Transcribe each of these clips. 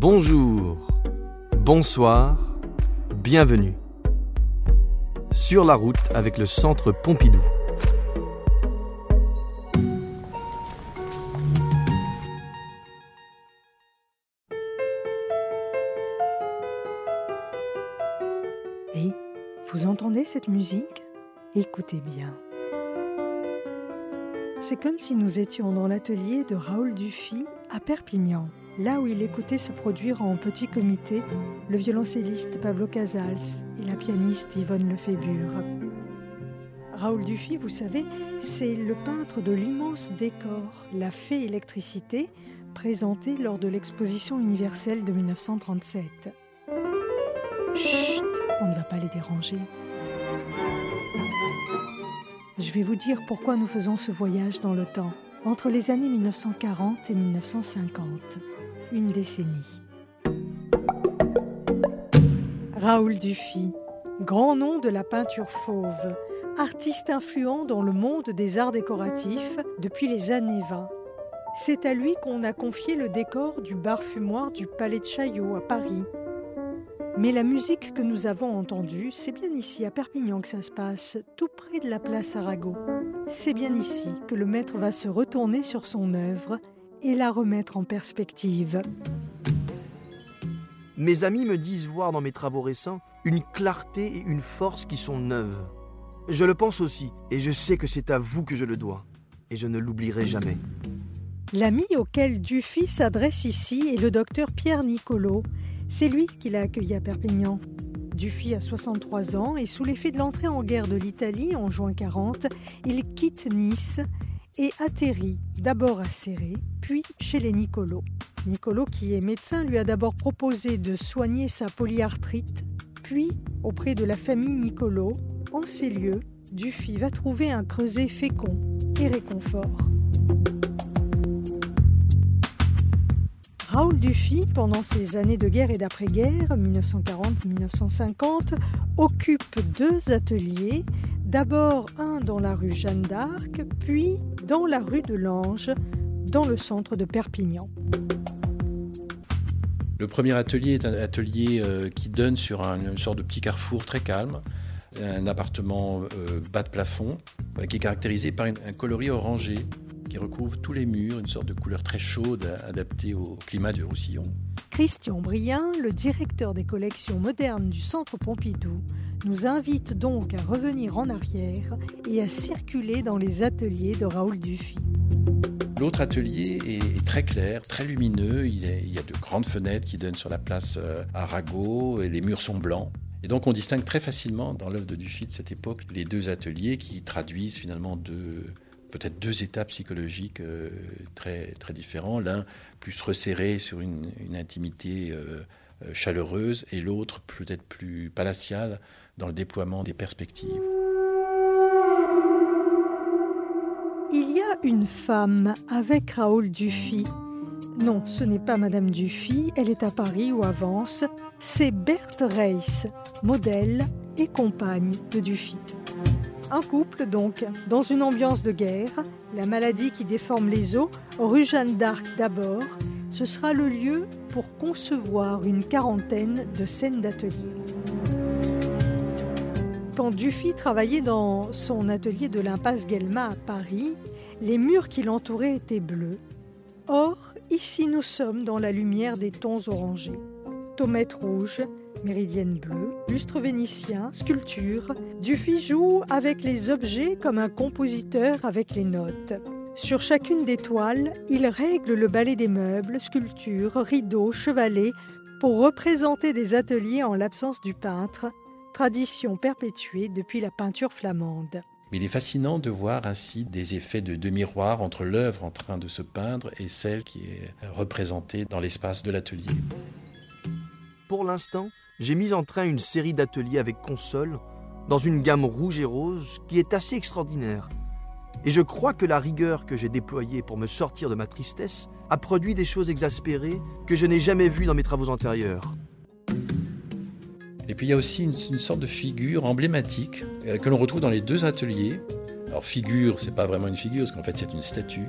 Bonjour, bonsoir, bienvenue. Sur la route avec le Centre Pompidou. Et vous entendez cette musique? Écoutez bien. C'est comme si nous étions dans l'atelier de Raoul Dufy à Perpignan, là où il écoutait se produire en petit comité le violoncelliste Pablo Casals et la pianiste Yvonne Lefébure. Raoul Dufy, vous savez, c'est le peintre de l'immense décor La Fée Électricité, présenté lors de l'exposition universelle de 1937. Chut, on ne va pas les déranger. Je vais vous dire pourquoi nous faisons ce voyage dans le temps, entre les années 1940 et 1950, une décennie. Raoul Dufy, grand nom de la peinture fauve, artiste influent dans le monde des arts décoratifs depuis les années 20. C'est à lui qu'on a confié le décor du bar fumoir du Palais de Chaillot à Paris. Mais la musique que nous avons entendue, c'est bien ici, à Perpignan, que ça se passe, tout près de la place Arago. C'est bien ici que le maître va se retourner sur son œuvre et la remettre en perspective. Mes amis me disent voir dans mes travaux récents une clarté et une force qui sont neuves. Je le pense aussi, et je sais que c'est à vous que je le dois, et je ne l'oublierai jamais. L'ami auquel Dufy s'adresse ici est le docteur Pierre Nicolo. C'est lui qui l'a accueilli à Perpignan. Dufy a 63 ans et sous l'effet de l'entrée en guerre de l'Italie en juin 40, il quitte Nice et atterrit d'abord à Serré, puis chez les Nicolo. Nicolo, qui est médecin, lui a d'abord proposé de soigner sa polyarthrite, puis, auprès de la famille Nicolo, en ces lieux, Dufy va trouver un creuset fécond et réconfort. Raoul Dufy, pendant ses années de guerre et d'après-guerre, 1940-1950, occupe deux ateliers, d'abord un dans la rue Jeanne d'Arc, puis dans la rue de l'Ange, dans le centre de Perpignan. Le premier atelier est un atelier euh, qui donne sur un, une sorte de petit carrefour très calme, un appartement euh, bas de plafond, euh, qui est caractérisé par un coloris orangé qui recouvre tous les murs, une sorte de couleur très chaude adaptée au climat du Roussillon. Christian Brien, le directeur des collections modernes du Centre Pompidou, nous invite donc à revenir en arrière et à circuler dans les ateliers de Raoul Dufy. L'autre atelier est très clair, très lumineux. Il, il, y a de grandes fenêtres qui donnent sur la place euh, Arago et les murs sont blancs. Et donc on distingue très facilement dans l'œuvre de Dufy de cette époque les deux ateliers qui traduisent finalement deux, peut-être deux étapes psychologiques euh, très, très différents. L'un plus resserré sur une, intimité euh, chaleureuse et l'autre peut-être plus palatial dans le déploiement des perspectives. Il y a une femme avec Raoul Dufy. Non, ce n'est pas Madame Dufy, elle est à Paris ou à Vence. C'est Berthe Reiss, modèle et compagne de Dufy. Un couple donc, dans une ambiance de guerre, la maladie qui déforme les os, rue Jeanne d'Arc d'abord, ce sera le lieu pour concevoir une quarantaine de scènes d'atelier. Quand Dufy travaillait dans son atelier de l'impasse Guelma à Paris, les murs qui l'entouraient étaient bleus. Or, ici nous sommes dans la lumière des tons orangés. Tomates rouges, méridienne bleue, lustre vénitien, sculpture. Dufy joue avec les objets comme un compositeur avec les notes. Sur chacune des toiles, il règle le balai des meubles, sculptures, rideaux, chevalets, pour représenter des ateliers en l'absence du peintre, tradition perpétuée depuis la peinture flamande. Mais il est fascinant de voir ainsi des effets de, de miroir entre l'œuvre en train de se peindre et celle qui est représentée dans l'espace de l'atelier. Pour l'instant, j'ai mis en train une série d'ateliers avec console dans une gamme rouge et rose qui est assez extraordinaire. Et je crois que la rigueur que j'ai déployée pour me sortir de ma tristesse a produit des choses exaspérées que je n'ai jamais vues dans mes travaux antérieurs. Et puis il y a aussi une, sorte de figure emblématique euh, que l'on retrouve dans les deux ateliers. Alors figure, c'est pas vraiment une figure, parce qu'en fait c'est une statue.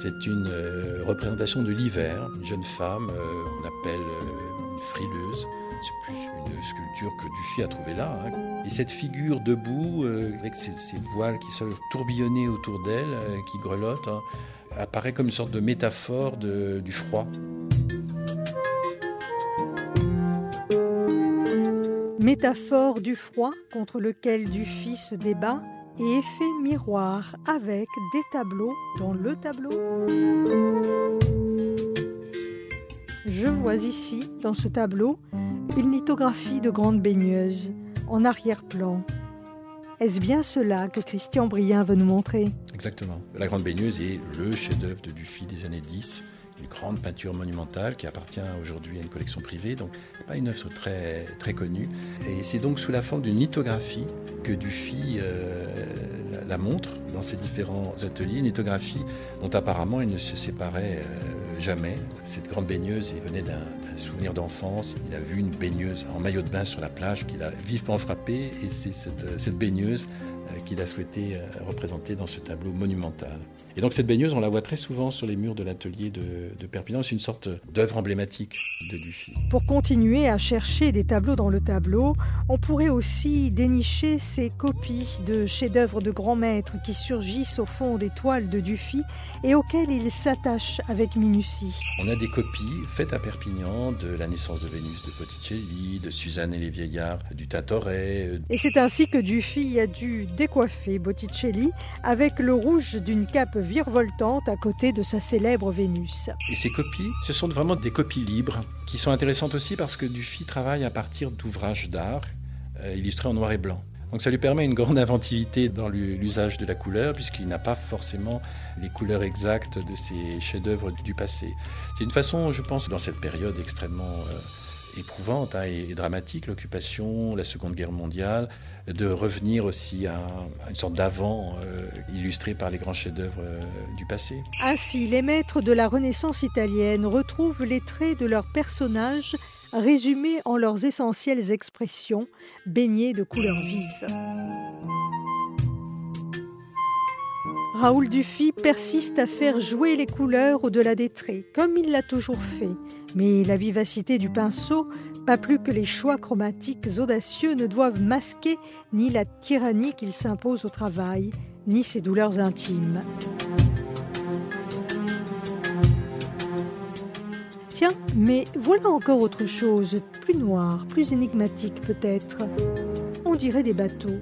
C'est une euh, représentation de l'hiver, une jeune femme, euh, on appelle frileuse. C'est plus une sculpture que Dufy a trouvée là. Hein. Et cette figure debout, avec ses, voiles qui sont tourbillonnés autour d'elle, qui grelottent, hein, apparaît comme une sorte de métaphore du froid. Métaphore du froid contre lequel Dufy se débat et effet miroir avec des tableaux dans le tableau. Je vois ici, dans ce tableau, une lithographie de grande baigneuse en arrière-plan. Est-ce bien cela que Christian Brien veut nous montrer? Exactement. La grande baigneuse est le chef-d'œuvre de Dufy des années 10 une grande peinture monumentale qui appartient aujourd'hui à une collection privée, donc pas une œuvre très, très connue. Et c'est donc sous la forme d'une lithographie que Dufy euh, la, montre dans ses différents ateliers, une lithographie dont apparemment il ne se séparait euh, jamais. Cette grande baigneuse, il venait d'un souvenir d'enfance, il a vu une baigneuse en maillot de bain sur la plage qu'il a vivement frappé, et c'est cette, cette baigneuse qu'il a souhaité représenter dans ce tableau monumental. Et donc cette baigneuse, on la voit très souvent sur les murs de l'atelier de, Perpignan. C'est une sorte d'œuvre emblématique de Dufy. Pour continuer à chercher des tableaux dans le tableau, on pourrait aussi dénicher ces copies de chefs-d'œuvre de grands maîtres qui surgissent au fond des toiles de Dufy et auxquelles il s'attache avec minutie. On a des copies faites à Perpignan de La naissance de Vénus de Botticelli, de Suzanne et les vieillards du Tintoret. Et c'est ainsi que Dufy a dû décoiffer Botticelli avec le rouge d'une cape virevoltante à côté de sa célèbre Vénus. Et ces copies, ce sont vraiment des copies libres qui sont intéressantes aussi parce que Dufy travaille à partir d'ouvrages d'art euh, illustrés en noir et blanc. Donc ça lui permet une grande inventivité dans l'usage de la couleur, puisqu'il n'a pas forcément les couleurs exactes de ses chefs-d'œuvre du passé. C'est une façon, je pense, dans cette période extrêmement euh, éprouvante hein, et, dramatique, l'occupation, la Seconde Guerre mondiale, de revenir aussi à, une sorte d'avant euh, illustré par les grands chefs-d'œuvre euh, du passé. Ainsi, les maîtres de la Renaissance italienne retrouvent les traits de leurs personnages résumés en leurs essentielles expressions, baignés de couleurs vives. Raoul Dufy persiste à faire jouer les couleurs au-delà des traits, comme il l'a toujours fait. Mais la vivacité du pinceau pas plus que les choix chromatiques audacieux ne doivent masquer ni la tyrannie qu'il s'impose au travail, ni ses douleurs intimes. Tiens, mais voilà encore autre chose, plus noir, plus énigmatique peut-être. On dirait des bateaux.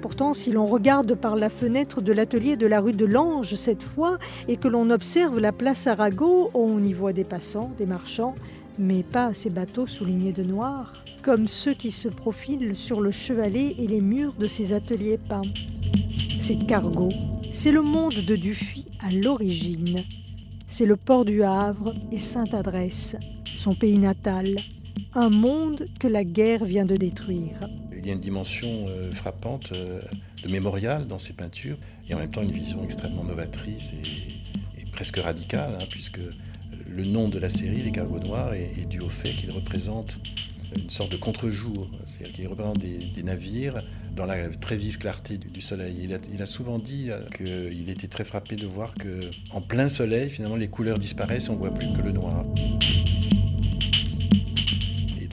Pourtant, si l'on regarde par la fenêtre de l'atelier de la rue de Lange cette fois, et que l'on observe la place Arago, on y voit des passants, des marchands, mais pas ces bateaux soulignés de noir, comme ceux qui se profilent sur le chevalet et les murs de ces ateliers peints. Ces cargos, c'est le monde de Dufy à l'origine. C'est le port du Havre et Sainte-Adresse, son pays natal, un monde que la guerre vient de détruire. Il y a une dimension euh, frappante euh, de mémorial dans ces peintures et en même temps une vision extrêmement novatrice et, presque radicale, hein, puisque le nom de la série, Les Cargos Noirs, est, dû au fait qu'il représente une sorte de contre-jour, c'est-à-dire qu'il représente des, navires dans la très vive clarté du, soleil. Il a, souvent dit euh, qu'il était très frappé de voir que en plein soleil, finalement, les couleurs disparaissent, on voit plus que le noir.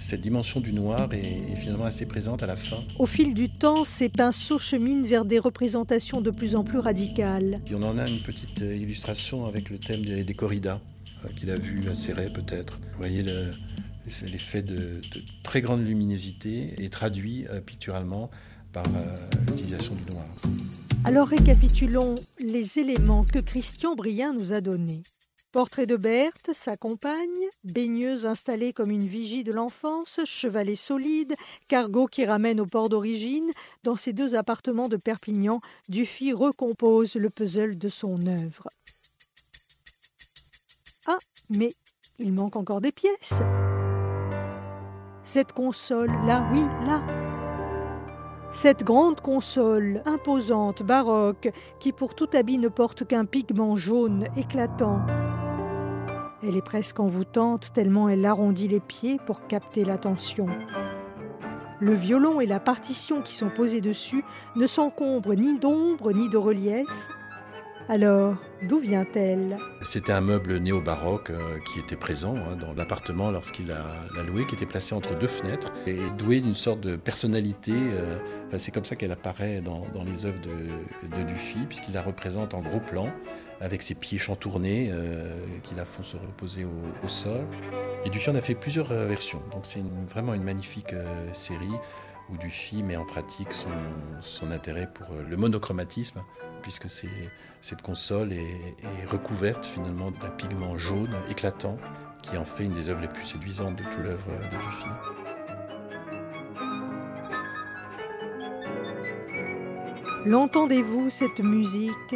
Et cette dimension du noir est, finalement assez présente à la fin. Au fil du temps, ces pinceaux cheminent vers des représentations de plus en plus radicales. on en a une petite illustration avec le thème des corridas. Euh, qu'il a vu serrer peut-être. Vous voyez l'effet de, de, très grande luminosité et traduit euh, picturalement par euh, l'utilisation du noir. Alors récapitulons les éléments que Christian Brien nous a donnés. Portrait de Berthe, sa compagne, baigneuse installée comme une vigie de l'enfance, chevalet solide, cargo qui ramène au port d'origine, dans ces deux appartements de Perpignan, Dufy recompose le puzzle de son œuvre. Ah, mais il manque encore des pièces. Cette console, là, oui, là. Cette grande console, imposante, baroque, qui pour tout habit ne porte qu'un pigment jaune éclatant. Elle est presque envoûtante tellement elle arrondit les pieds pour capter l'attention. Le violon et la partition qui sont posés dessus ne s'encombrent ni d'ombre ni de relief, alors, d'où vient-elle? C'était un meuble néo-baroque euh, qui était présent hein, dans l'appartement lorsqu'il l'a loué, qui était placé entre deux fenêtres et doué d'une sorte de personnalité. Euh, c'est comme ça qu'elle apparaît dans, les œuvres de, Dufy, puisqu'il la représente en gros plan, avec ses pieds chantournés euh, qui la font se reposer au, sol. Et Dufy en a fait plusieurs versions, donc c'est vraiment une magnifique série où Dufy met en pratique son intérêt pour le monochromatisme puisque cette console est, recouverte finalement d'un pigment jaune éclatant qui en fait une des œuvres les plus séduisantes de toute l'œuvre de Dufy. L'entendez-vous cette musique?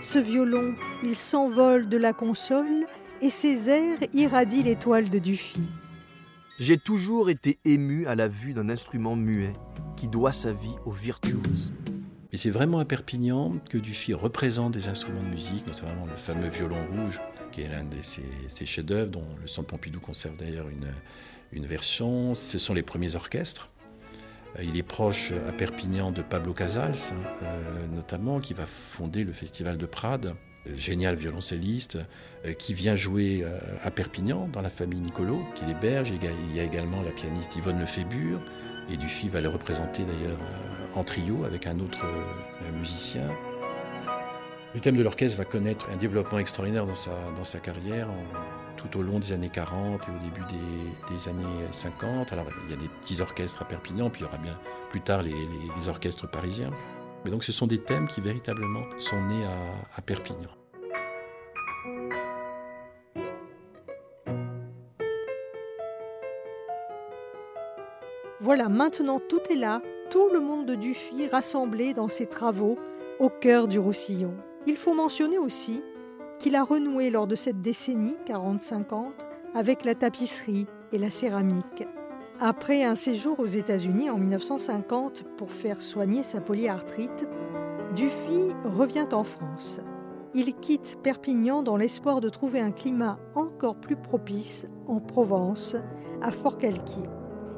Ce violon, il s'envole de la console et ses airs irradient l'étoile de Dufy. J'ai toujours été ému à la vue d'un instrument muet qui doit sa vie aux virtuoses. Et c'est vraiment à Perpignan que Dufy représente des instruments de musique, notamment le fameux violon rouge, qui est l'un de ses, chefs-d'œuvre, dont le Centre Pompidou conserve d'ailleurs une, version. Ce sont les premiers orchestres. Euh, il est proche à Perpignan de Pablo Casals, euh, notamment, qui va fonder le Festival de Prades. Génial violoncelliste euh, qui vient jouer à Perpignan dans la famille Nicolo, qui l'héberge. Il y a également la pianiste Yvonne Lefébure, et Dufy va le représenter d'ailleurs en trio avec un autre euh, musicien. Le thème de l'orchestre va connaître un développement extraordinaire dans sa, dans sa carrière tout au long des années 40 et au début des, années 50. Alors il y a des petits orchestres à Perpignan, puis il y aura bien plus tard les, orchestres parisiens. Mais donc ce sont des thèmes qui véritablement sont nés à Perpignan. Voilà, maintenant tout est là, tout le monde de Dufy rassemblé dans ses travaux au cœur du Roussillon. Il faut mentionner aussi qu'il a renoué lors de cette décennie 40-50 avec la tapisserie et la céramique. Après un séjour aux États-Unis en 1950 pour faire soigner sa polyarthrite, Dufy revient en France. Il quitte Perpignan dans l'espoir de trouver un climat encore plus propice en Provence, à Fort-Calquier.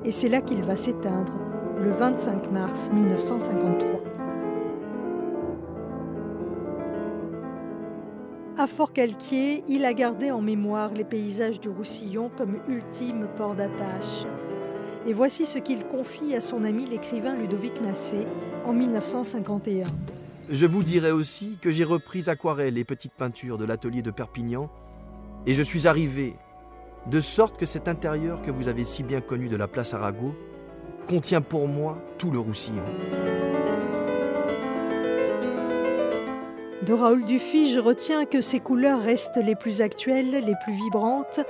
Et c'est là qu'il va s'éteindre le 25 mars 1953. À Fort-Calquier, il a gardé en mémoire les paysages du Roussillon comme ultime port d'attache. Et voici ce qu'il confie à son ami l'écrivain Ludovic Massé en 1951. Je vous dirai aussi que j'ai repris aquarelles et petites peintures de l'atelier de Perpignan, et je suis arrivé, de sorte que cet intérieur que vous avez si bien connu de la place Arago contient pour moi tout le Roussillon. De Raoul Dufy, je retiens que ses couleurs restent les plus actuelles, les plus vibrantes,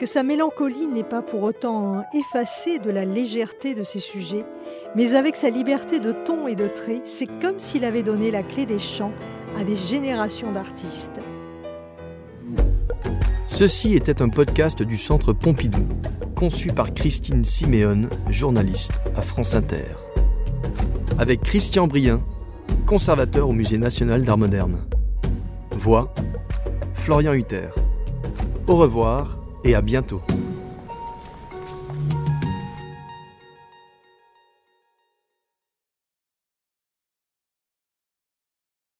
que sa mélancolie n'est pas pour autant effacée de la légèreté de ses sujets, mais avec sa liberté de ton et de traits, c'est comme s'il avait donné la clé des chants à des générations d'artistes. Ceci était un podcast du Centre Pompidou, conçu par Christine Siméon, journaliste à France Inter. Avec Christian Brien, conservateur au Musée national d'art moderne. Voix Florian Hutter. Au revoir et à bientôt.